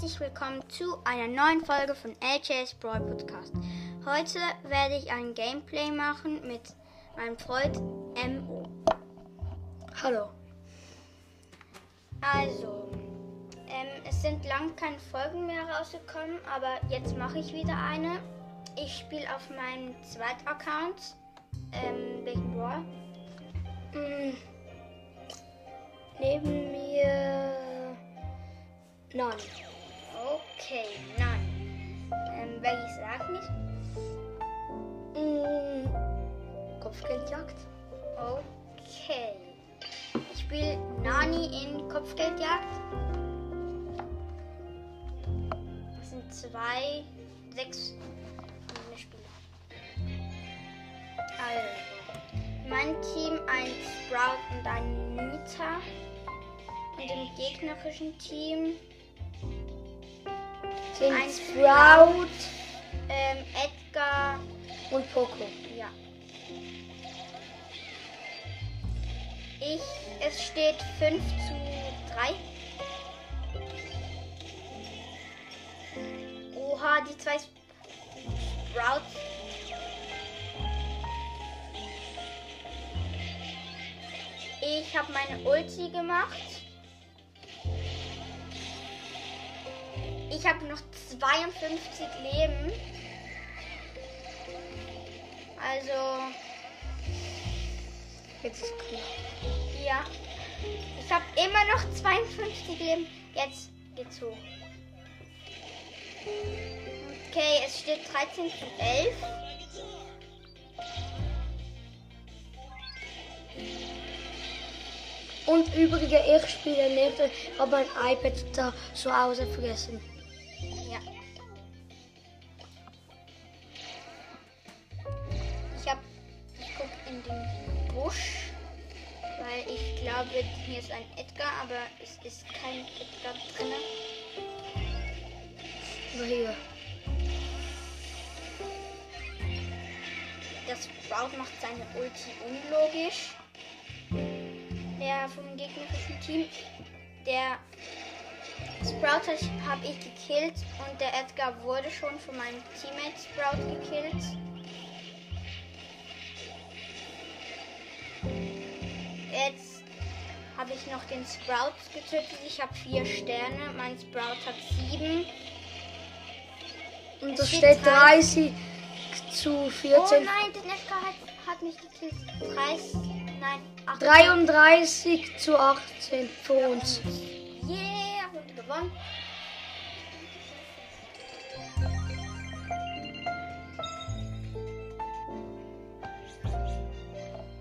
herzlich willkommen zu einer neuen Folge von LJS Brawl Podcast. Heute werde ich ein Gameplay machen mit meinem Freund MO. Hallo. Also, ähm, es sind lang keine Folgen mehr rausgekommen, aber jetzt mache ich wieder eine. Ich spiele auf meinem zweiten Account. Ähm, welchen Brawl? Mm. Neben mir. Nein. Okay, nein. Ähm, welches sag nicht? Mm. Kopfgeldjagd. Okay. Ich spiele Nani in Kopfgeldjagd. Das sind zwei, sechs Spieler. Also, mein Team ein Sprout und ein Nita. Und im gegnerischen Team Ein Sprout ähm, Edgar. und Poco. Ja. Ich, es steht 5 zu 3. Oha, die zwei Sprouts. Ich habe meine Ulti gemacht. Ich habe noch 52 Leben. Also, Jetzt ist klar. ja. Ich habe immer noch 52 Leben. Jetzt geht's hoch. Okay, es steht 13 zu 11. Und übrige, ich spiele nicht. Ich habe mein iPad da zu Hause vergessen. Glaube, hier ist ein Edgar, aber es ist kein Edgar drin. Aber hier. Das Sprout macht seine Ulti unlogisch. Der vom gegnerischen Team. Der Sprout habe ich gekillt und der Edgar wurde schon von meinem Teammate Sprout gekillt. Jetzt habe ich noch den Sprout getötet. Ich habe vier Sterne. Mein Sprout hat sieben. Und Es da steht steht 30 zu Oh 14. nein, der Edgar hat, hat mich gekillt. 30, nein, 8. 33 zu 18 für uns. Yeah, Runde gewonnen.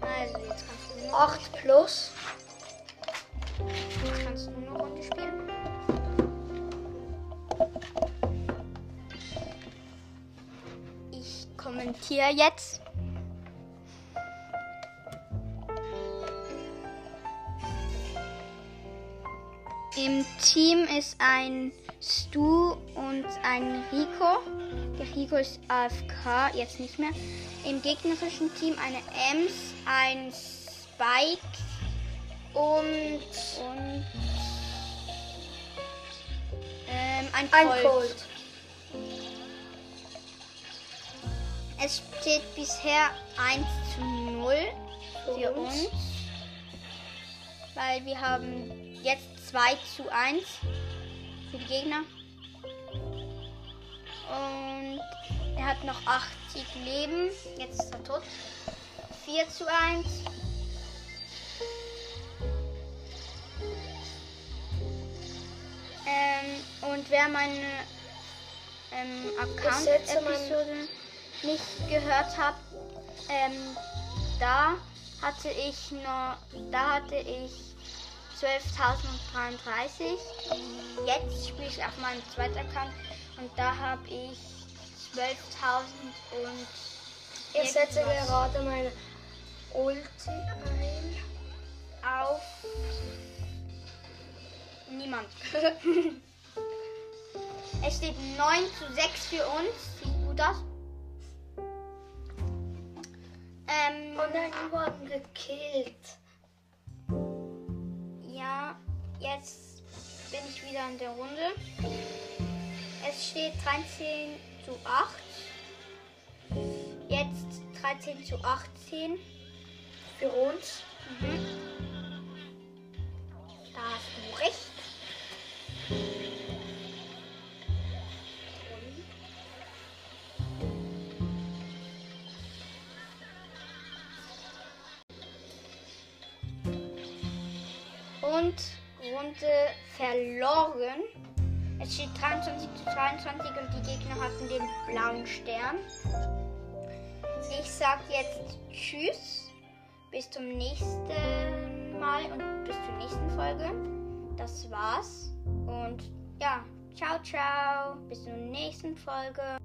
Also, jetzt kannst du noch, 8 plus. Jetzt kannst du noch Runde spielen. Ich kommentiere jetzt. Im Team ist ein Stu und ein Rico. Der Rico ist AFK, jetzt nicht mehr. Im gegnerischen Team eine Ems, ein Spike und, und ähm, ein Ein Colt. Colt. Es steht bisher 1 zu 0 für uns. uns. Weil wir haben jetzt 2 zu 1 für die Gegner. Und er hat noch 80 Leben. Jetzt ist er tot. 4 zu 1. wer meine ähm, Account-Episode nicht gehört hat, ähm, da hatte ich nur, da hatte ich 12.033. Jetzt spiele ich auf meinem zweiten Account und da habe ich 12.000 und Ich setze gerade meine Ulti ein. auf niemand. es steht 9 zu 6 für uns. Sieht gut aus. Ähm, Oh nein, die wurden gekillt. ja, jetzt bin ich wieder in der Runde. Es steht 13 zu 8. Jetzt 13 zu 18 Für uns. Mhm. Da hast du recht. Runde verloren. Es steht 23 zu 22 und die Gegner hatten den blauen Stern. Ich sag jetzt Tschüss. Bis zum nächsten Mal und bis zur nächsten Folge. Das war's. Und ja, ciao, ciao. Bis zur nächsten Folge.